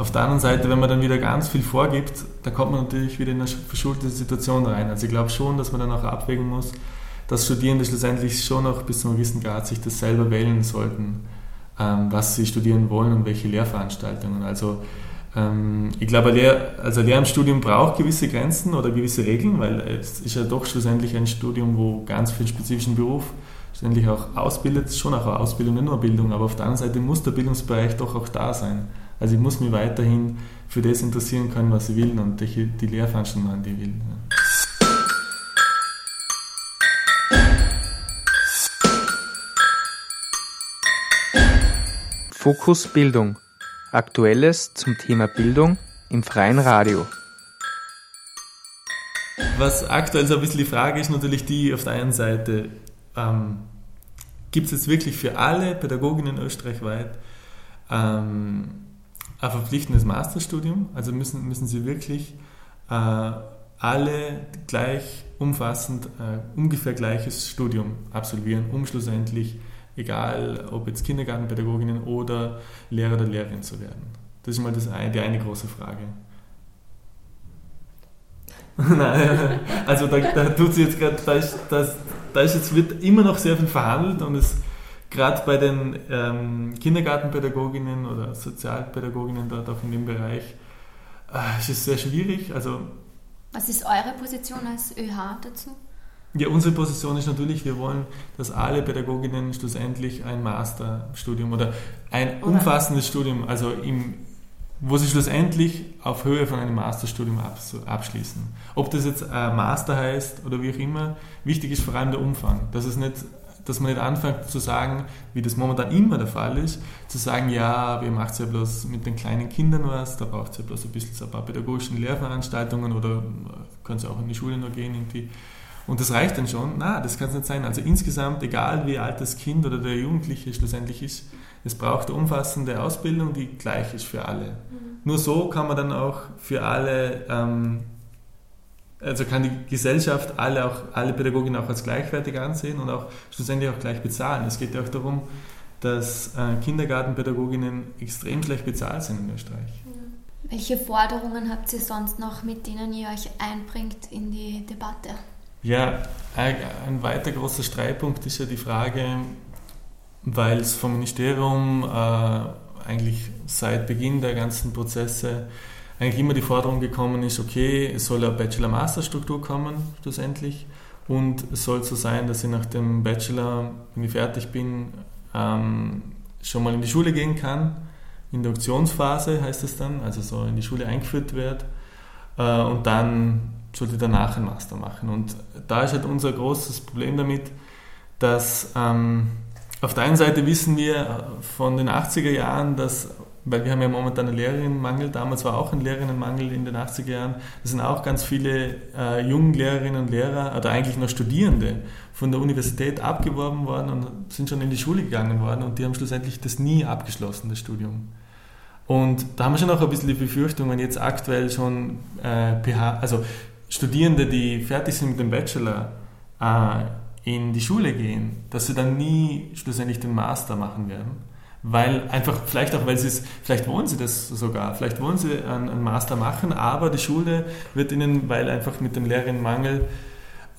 Auf der anderen Seite, wenn man dann wieder ganz viel vorgibt, dann kommt man natürlich wieder in eine verschuldete Situation rein. Also ich glaube schon, dass man dann auch abwägen muss, dass Studierende schlussendlich schon auch bis zu einem gewissen Grad sich das selber wählen sollten, ähm, was sie studieren wollen und welche Lehrveranstaltungen. Also Ähm, ich glaube, Lehr also ein Lehramtsstudium braucht gewisse Grenzen oder gewisse Regeln, weil es ist ja doch schlussendlich ein Studium, wo ganz viel spezifischen Beruf schlussendlich auch ausbildet, schon auch eine Ausbildung, nicht nur Bildung, aber auf der anderen Seite muss der Bildungsbereich doch auch da sein. Also ich muss mich weiterhin für das interessieren können, was ich will und die, die Lehrveranstaltungen, die ich will. Ja. Fokus Bildung. Aktuelles zum Thema Bildung im freien Radio. Was aktuell so ein bisschen die Frage ist, natürlich die auf der einen Seite, ähm, gibt es jetzt wirklich für alle Pädagoginnen österreichweit ähm, ein verpflichtendes Masterstudium? Also müssen, müssen sie wirklich äh, alle gleich umfassend äh, ungefähr gleiches Studium absolvieren, um schlussendlich egal ob jetzt Kindergartenpädagoginnen oder Lehrer oder Lehrerin zu werden? Das ist mal das eine, die eine große Frage. Nein, also da, da tut sich jetzt gerade, da ist, das, da ist jetzt wird immer noch sehr viel verhandelt und es gerade bei den ähm, Kindergartenpädagoginnen oder Sozialpädagoginnen dort auch in dem Bereich äh, ist es sehr schwierig. Also, Was ist eure Position als ÖH dazu? Ja, unsere Position ist natürlich, wir wollen, dass alle Pädagoginnen schlussendlich ein Masterstudium oder ein umfassendes Studium, also im, wo sie schlussendlich auf Höhe von einem Masterstudium abschließen. Ob das jetzt Master heißt oder wie auch immer, wichtig ist vor allem der Umfang. Dass, es nicht, dass man nicht anfängt zu sagen, wie das momentan immer der Fall ist, zu sagen, ja, wir macht ja bloß mit den kleinen Kindern was, da braucht es ja bloß ein bisschen ein paar pädagogischen Lehrveranstaltungen oder können sie auch in die Schule noch gehen irgendwie und das reicht dann schon? Na, das kann es nicht sein. Also insgesamt, egal wie alt das Kind oder der Jugendliche schlussendlich ist, es braucht umfassende Ausbildung, die gleich ist für alle. Mhm. Nur so kann man dann auch für alle, ähm, also kann die Gesellschaft alle, auch, alle Pädagoginnen auch als gleichwertig ansehen und auch schlussendlich auch gleich bezahlen. Es geht ja auch darum, dass äh, Kindergartenpädagoginnen extrem schlecht bezahlt sind in Österreich. Welche Forderungen habt ihr sonst noch, mit denen ihr euch einbringt in die Debatte? Ja, ein weiter großer Streitpunkt ist ja die Frage, weil es vom Ministerium äh, eigentlich seit Beginn der ganzen Prozesse eigentlich immer die Forderung gekommen ist, okay, es soll eine Bachelor-Master-Struktur kommen, schlussendlich. Und es soll so sein, dass ich nach dem Bachelor, wenn ich fertig bin, ähm, schon mal in die Schule gehen kann. In der Auktionsphase heißt es dann, also so in die Schule eingeführt wird. Äh, und dann sollte danach einen Master machen. Und da ist halt unser großes Problem damit, dass ähm, auf der einen Seite wissen wir von den 80er Jahren, dass, weil wir haben ja momentan einen Lehrerinnenmangel, damals war auch ein Lehrerinnenmangel in den 80er Jahren, da sind auch ganz viele äh, jungen Lehrerinnen und Lehrer oder eigentlich noch Studierende von der Universität abgeworben worden und sind schon in die Schule gegangen worden und die haben schlussendlich das nie abgeschlossen, das Studium. Und da haben wir schon auch ein bisschen die Befürchtung, wenn jetzt aktuell schon äh, PH, also Studierende, die fertig sind mit dem Bachelor, äh, in die Schule gehen, dass sie dann nie schlussendlich den Master machen werden. Weil einfach, vielleicht auch, weil sie es, vielleicht wollen sie das sogar, vielleicht wollen sie einen, einen Master machen, aber die Schule wird ihnen, weil einfach mit dem Lehrerinnenmangel,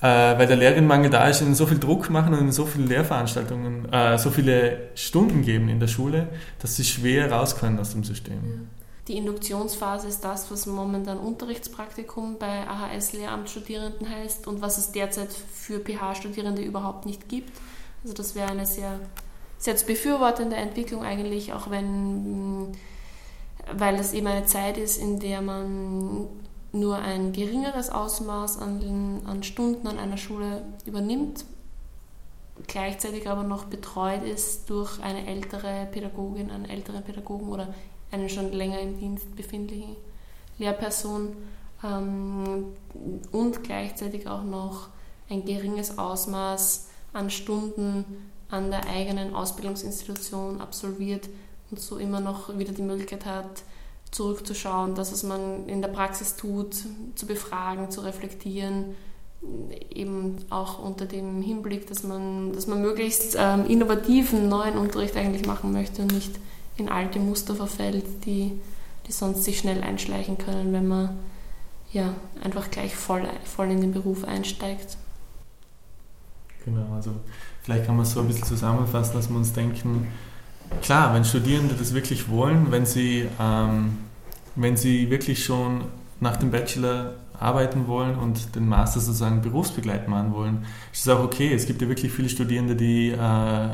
äh, weil der Lehrerinnenmangel da ist, ihnen so viel Druck machen und ihnen so viele Lehrveranstaltungen, äh, so viele Stunden geben in der Schule, dass sie schwer raus können aus dem System. Ja. Die Induktionsphase ist das, was momentan Unterrichtspraktikum bei AHS-Lehramtsstudierenden heißt und was es derzeit für PH-Studierende überhaupt nicht gibt. Also das wäre eine sehr, sehr zu befürwortende Entwicklung eigentlich, auch wenn, weil das eben eine Zeit ist, in der man nur ein geringeres Ausmaß an, an Stunden an einer Schule übernimmt, gleichzeitig aber noch betreut ist durch eine ältere Pädagogin, einen älteren Pädagogen oder eine schon länger im Dienst befindliche Lehrperson ähm, und gleichzeitig auch noch ein geringes Ausmaß an Stunden an der eigenen Ausbildungsinstitution absolviert und so immer noch wieder die Möglichkeit hat, zurückzuschauen, das, was man in der Praxis tut, zu befragen, zu reflektieren, eben auch unter dem Hinblick, dass man, dass man möglichst ähm, innovativen neuen Unterricht eigentlich machen möchte und nicht in alte Muster verfällt, die, die sonst sich schnell einschleichen können, wenn man ja, einfach gleich voll, voll in den Beruf einsteigt. Genau, also vielleicht kann man es so ein bisschen zusammenfassen, dass wir uns denken, klar, wenn Studierende das wirklich wollen, wenn sie ähm, wenn sie wirklich schon nach dem Bachelor arbeiten wollen und den Master sozusagen berufsbegleitend machen wollen, ist es auch okay. Es gibt ja wirklich viele Studierende, die äh,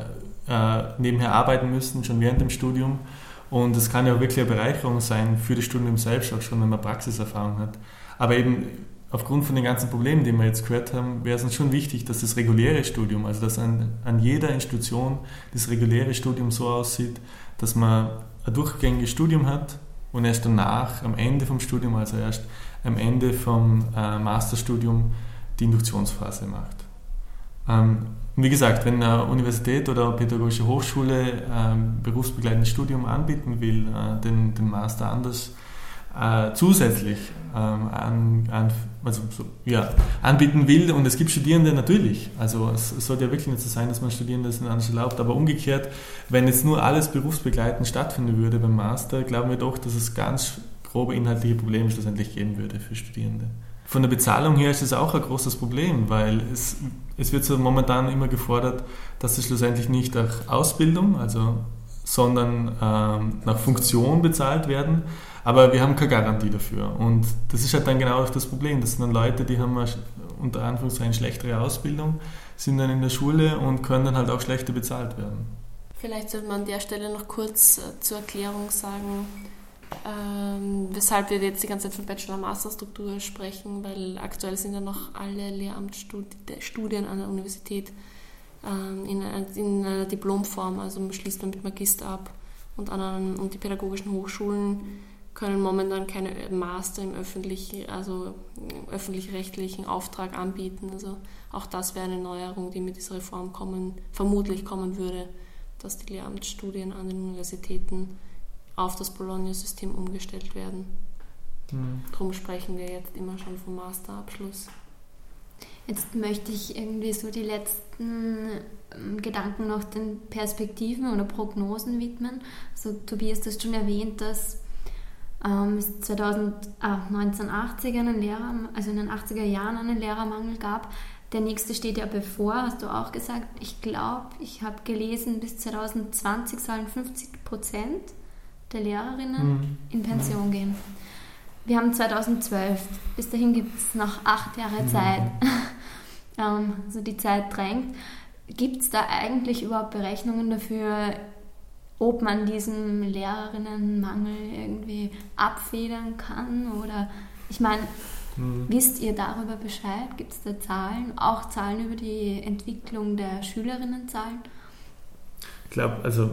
äh, nebenher arbeiten müssen, schon während dem Studium. Und es kann ja wirklich eine Bereicherung sein für das Studium selbst, auch schon wenn man Praxiserfahrung hat. Aber eben aufgrund von den ganzen Problemen, die wir jetzt gehört haben, wäre es uns schon wichtig, dass das reguläre Studium, also dass an, an jeder Institution das reguläre Studium so aussieht, dass man ein durchgängiges Studium hat und erst danach, am Ende vom Studium, also erst am Ende vom äh, Masterstudium, die Induktionsphase macht. Ähm, wie gesagt, wenn eine Universität oder eine pädagogische Hochschule ähm, berufsbegleitendes Studium anbieten will, äh, den, den Master anders äh, zusätzlich ähm, an, an, also, so, ja, anbieten will. Und es gibt Studierende natürlich. Also es, es sollte ja wirklich nicht so sein, dass man Studierende das nicht erlaubt. Aber umgekehrt, wenn jetzt nur alles berufsbegleitend stattfinden würde beim Master, glauben wir doch, dass es ganz grobe inhaltliche Probleme schlussendlich geben würde für Studierende. Von der Bezahlung her ist das auch ein großes Problem, weil es, es wird so momentan immer gefordert, dass es schlussendlich nicht nach Ausbildung, also sondern ähm, nach Funktion bezahlt werden. Aber wir haben keine Garantie dafür. Und das ist halt dann genau das Problem. Das sind dann Leute, die haben unter Anführungszeichen schlechtere Ausbildung, sind dann in der Schule und können dann halt auch schlechter bezahlt werden. Vielleicht sollte man an der Stelle noch kurz äh, zur Erklärung sagen, ähm, weshalb wir jetzt die ganze Zeit von Bachelor-Master-Struktur sprechen, weil aktuell sind ja noch alle Lehramtsstudien an der Universität ähm, in, in, einer Diplomform, also schließt man mit Magister ab und, an, und die pädagogischen Hochschulen können momentan keine Master im öffentlich, also öffentlich-rechtlichen Auftrag anbieten. Also auch das wäre eine Neuerung, die mit dieser Reform kommen, vermutlich kommen würde, dass die Lehramtsstudien an den Universitäten auf das Bologna-System umgestellt werden. Mhm. Darum sprechen wir jetzt immer schon vom Masterabschluss. Jetzt möchte ich irgendwie so die letzten ähm, Gedanken noch den Perspektiven oder Prognosen widmen. Also Tobias, du hast schon erwähnt, dass ähm, es 2000, ah, 1980 einen Lehrer, also in den 80er Jahren einen Lehrermangel gab. Der nächste steht ja bevor, hast du auch gesagt. Ich glaube, ich habe gelesen, bis 2020 sollen 50 Prozent der Lehrerinnen mhm. in Pension gehen. Wir haben 2012, bis dahin gibt es noch acht Jahre mhm. Zeit. ähm, also die Zeit drängt. Gibt es da eigentlich überhaupt Berechnungen dafür, ob man diesen Lehrerinnenmangel irgendwie abfedern kann? Oder ich meine, mhm. wisst ihr darüber Bescheid? Gibt es da Zahlen? Auch Zahlen über die Entwicklung der Schülerinnenzahlen? Ich glaube, also,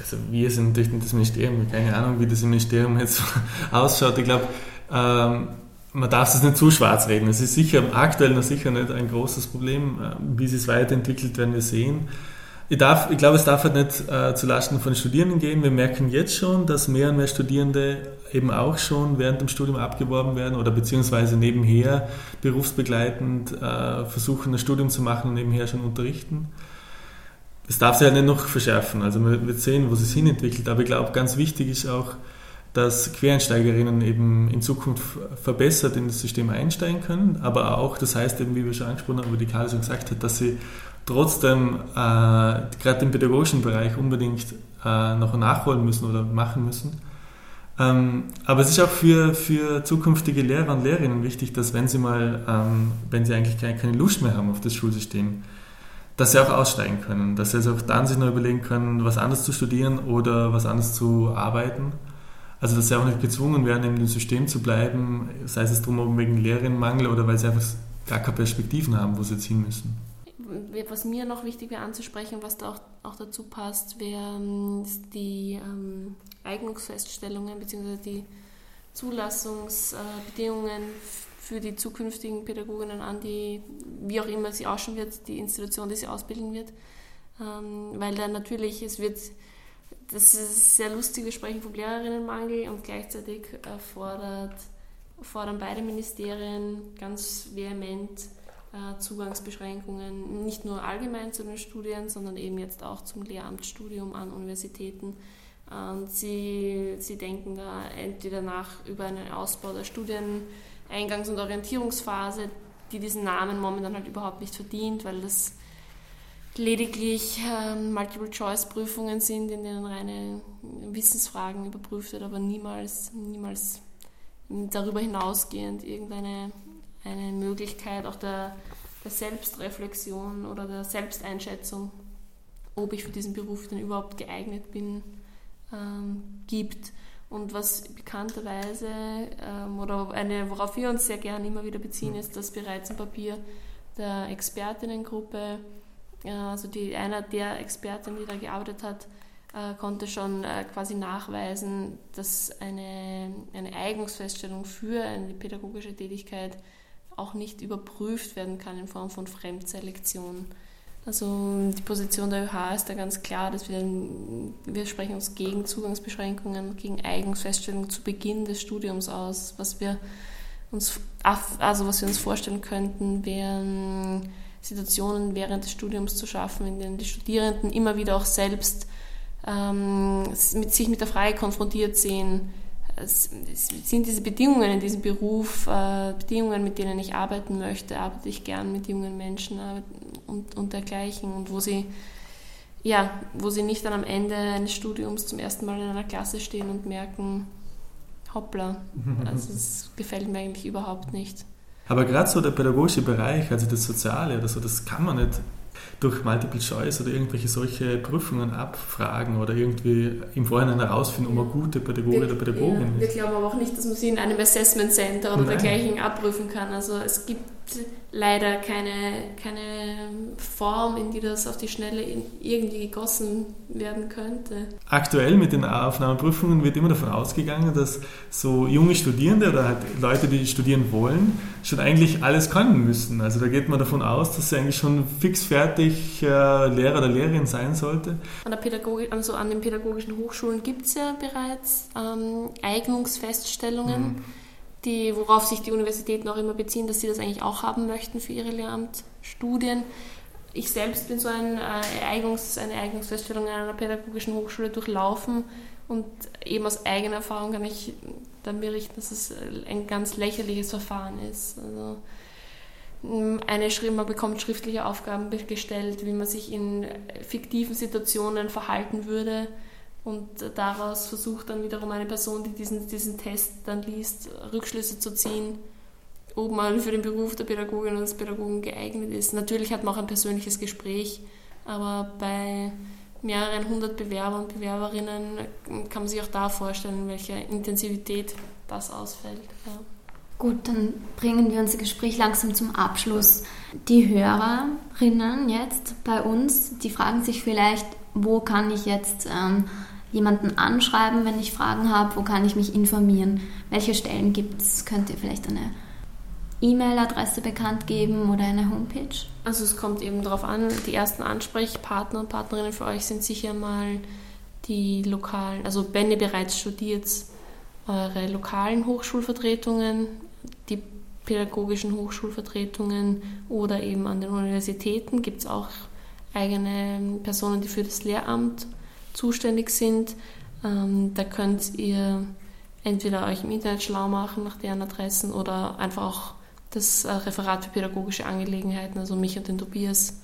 also wir sind durch das Ministerium, keine Ahnung, wie das im Ministerium jetzt ausschaut. Ich glaube, ähm, man darf es nicht zu schwarz reden. Es ist sicher aktuell noch sicher nicht ein großes Problem. Äh, wie es sich weiterentwickelt, werden wir sehen. Ich, darf, ich glaube, es darf halt nicht äh, zulasten von Studierenden gehen. Wir merken jetzt schon, dass mehr und mehr Studierende eben auch schon während dem Studium abgeworben werden oder beziehungsweise nebenher berufsbegleitend äh, versuchen, das Studium zu machen und nebenher schon unterrichten. Es darf sich ja nicht noch verschärfen. Also wir wird sehen, wo es sich hin entwickelt. Aber ich glaube, ganz wichtig ist auch, dass Quereinsteigerinnen eben in Zukunft verbessert in das System einsteigen können, aber auch, das heißt eben, wie wir schon angesprochen haben, wie die Karl schon gesagt hat, dass sie trotzdem äh, gerade im pädagogischen Bereich unbedingt äh, noch nachholen müssen oder machen müssen. Ähm, aber es ist auch für, für zukünftige Lehrer und Lehrerinnen wichtig, dass wenn sie mal, ähm, wenn sie eigentlich keine Lust mehr haben auf das Schulsystem, dass sie auch aussteigen können, dass sie also auch dann sich noch überlegen können, was anderes zu studieren oder was anderes zu arbeiten. Also dass sie auch nicht gezwungen werden, in dem System zu bleiben, sei es drum wegen Lehrerinnenmangel oder weil sie einfach gar keine Perspektiven haben, wo sie jetzt hin müssen was mir noch wichtig wäre anzusprechen, was da auch, auch dazu passt, wäre ähm, die ähm, Eignungsfeststellungen bzw. die Zulassungsbedingungen für die zukünftigen Pädagoginnen an die, wie auch immer sie ausschauen wird, die Institution, die sie ausbilden wird. Ähm, weil dann natürlich, es wird, das ist sehr lustig, wir sprechen vom Lehrerinnenmangel und gleichzeitig fordert, fordern beide Ministerien ganz vehement äh, Zugangsbeschränkungen, nicht nur allgemein zu den Studien, sondern eben jetzt auch zum Lehramtsstudium an Universitäten. Und sie, sie denken da entweder nach über einen Ausbau der Studieneingangs- und Orientierungsphase, die diesen Namen momentan halt überhaupt nicht verdient, weil das lediglich ähm, Multiple-Choice-Prüfungen sind, in denen reine Wissensfragen überprüft wird, aber niemals, niemals darüber hinausgehend irgendeine eine Möglichkeit auch der, der Selbstreflexion oder der Selbsteinschätzung, ob ich für diesen Beruf denn überhaupt geeignet bin, ähm, gibt. Und was bekannterweise ähm, oder eine, worauf wir uns sehr gerne immer wieder beziehen, ist, dass bereits im Papier der Expertinnengruppe, äh, also die, einer der Experten, die da gearbeitet hat, äh, konnte schon äh, quasi nachweisen, dass eine, eine Eignungsfeststellung für eine pädagogische Tätigkeit auch nicht überprüft werden kann in Form von Fremdselektion. Also die Position der ÖH ist da ganz klar, dass wir, wir sprechen uns gegen Zugangsbeschränkungen, gegen Eignungsfeststellungen zu Beginn des Studiums aus. Was wir uns, also was wir uns vorstellen könnten, wären Situationen während des Studiums zu schaffen, in denen die Studierenden immer wieder auch selbst ähm, mit sich mit der Frage konfrontiert sehen, sind diese Bedingungen in diesem Beruf äh, Bedingungen, mit denen ich arbeiten möchte, arbeite ich gern mit jungen Menschen äh, und, und dergleichen und wo sie ja, wo sie nicht dann am Ende eines Studiums zum ersten Mal in einer Klasse stehen und merken, hoppla, also es gefällt mir eigentlich überhaupt nicht. Aber gerade so der pädagogische Bereich, also das Soziale oder so, das kann man nicht durch Multiple Choice oder irgendwelche solche Prüfungen abfragen oder irgendwie im Vorhinein herausfinden, ob man gute Pädagoge oder Pädagogin ja, ist. Wir glauben aber auch nicht, dass man sie in einem Assessment Center oder Nein. dergleichen abprüfen kann. Also es gibt leider keine, keine Form, in die das auf die Schnelle irgendwie gegossen werden könnte. Aktuell mit den Aufnahmeprüfungen wird immer davon ausgegangen, dass so junge Studierende oder halt Leute, die studieren wollen, schon eigentlich alles können müssen. Also da geht man davon aus, dass sie eigentlich schon fix fertig äh, Lehrer oder Lehrerin sein sollte. An, der Pädagogik, also an den pädagogischen Hochschulen gibt es ja bereits ähm, Eignungsfeststellungen. Mhm die, worauf sich die Universitäten auch immer beziehen, dass sie das eigentlich auch haben möchten für ihre Lehramtsstudien. Ich selbst bin so ein, äh, Eignungs-, eine Eignungsfeststellung an einer pädagogischen Hochschule durchlaufen und eben aus eigener Erfahrung kann ich dann berichten, dass es ein ganz lächerliches Verfahren ist. Also, eine, man bekommt schriftliche Aufgaben gestellt, wie man sich in fiktiven Situationen verhalten würde und daraus versucht dann wiederum eine Person, die diesen, diesen Test dann liest, Rückschlüsse zu ziehen, ob man für den Beruf der Pädagogin oder des Pädagogen geeignet ist. Natürlich hat man auch ein persönliches Gespräch, aber bei mehreren hundert Bewerber und Bewerberinnen kann man sich auch da vorstellen, in welcher Intensivität das ausfällt. Ja. Gut, dann bringen wir unser Gespräch langsam zum Abschluss. Die Hörerinnen jetzt bei uns, die fragen sich vielleicht, wo kann ich jetzt ähm, jemanden anschreiben, wenn ich Fragen habe, wo kann ich mich informieren, welche Stellen gibt es, könnt ihr vielleicht eine E-Mail-Adresse bekannt geben oder eine Homepage? Also es kommt eben darauf an, die ersten Ansprechpartner und Partnerinnen für euch sind sicher mal die lokalen, also wenn ihr bereits studiert, eure lokalen Hochschulvertretungen, die pädagogischen Hochschulvertretungen oder eben an den Universitäten. Gibt es auch eigene Personen, die für das Lehramt zuständig sind. Ähm, da könnt ihr entweder euch im Internet schlau machen nach deren Adressen oder einfach auch das äh, Referat für pädagogische Angelegenheiten, also mich und den Tobias,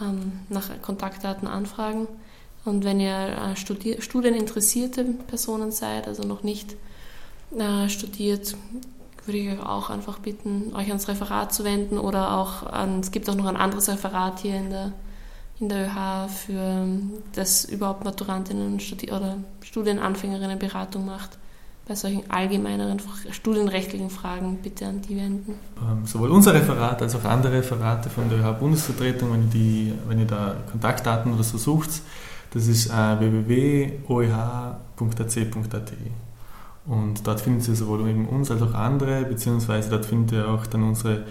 ähm, nach Kontaktdaten anfragen. Und wenn ihr äh, Studi studieninteressierte Personen seid, also noch nicht äh, studiert, würde ich euch auch einfach bitten, euch ans Referat zu wenden oder auch an, es gibt auch noch ein anderes Referat hier in der in der ÖH für das überhaupt Maturantinnen oder Studienanfängerinnen Beratung macht. Bei solchen allgemeineren studienrechtlichen Fragen bitte an die wenden. Ähm, sowohl unser Referat als auch andere Referate von der ÖH-Bundesvertretung, wenn, wenn ihr da Kontaktdaten oder so sucht, das ist äh, www.oeh.ac.at. Und dort findet ihr sowohl eben uns als auch andere, beziehungsweise dort findet ihr auch dann unsere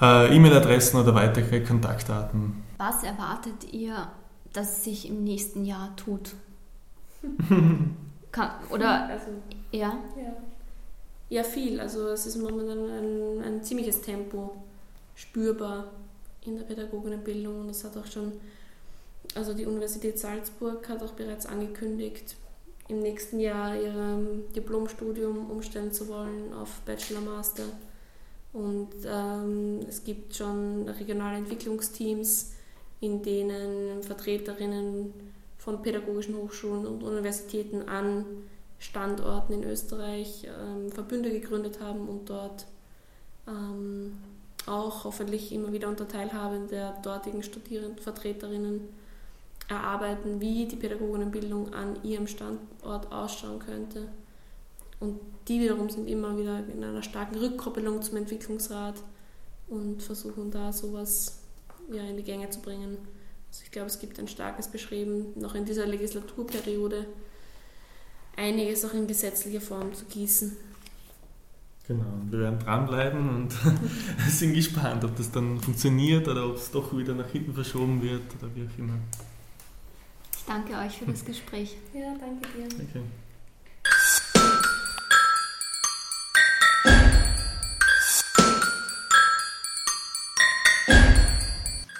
äh, E-Mail-Adressen oder weitere Kontaktdaten. Was erwartet ihr, dass sich im nächsten Jahr tut? Kann, oder also, ja? ja? Ja, viel. Also es ist momentan ein, ein ziemliches Tempo spürbar in der Pädagoginnenbildung und das hat auch schon, also die Universität Salzburg hat auch bereits angekündigt, im nächsten Jahr ihr Diplomstudium umstellen zu wollen auf Bachelor Master. Und ähm, es gibt schon regionale Entwicklungsteams, in denen Vertreterinnen von pädagogischen Hochschulen und Universitäten an Standorten in Österreich ähm, Verbünde gegründet haben und dort ähm, auch hoffentlich immer wieder unter Teilhabe der dortigen Studierenden, Vertreterinnen erarbeiten, wie die Pädagoginnenbildung an ihrem Standort ausschauen könnte. Und die wiederum sind immer wieder in einer starken Rückkoppelung zum Entwicklungsrat und versuchen da sowas ja, in die Gänge zu bringen. Also ich glaube, es gibt ein starkes Beschrieben, noch in dieser Legislaturperiode einiges auch in gesetzlicher Form zu gießen. Genau, wir werden dranbleiben und sind gespannt, ob das dann funktioniert oder ob es doch wieder nach hinten verschoben wird oder wie auch immer. Ich danke euch für das Gespräch. Ja, danke dir. Danke.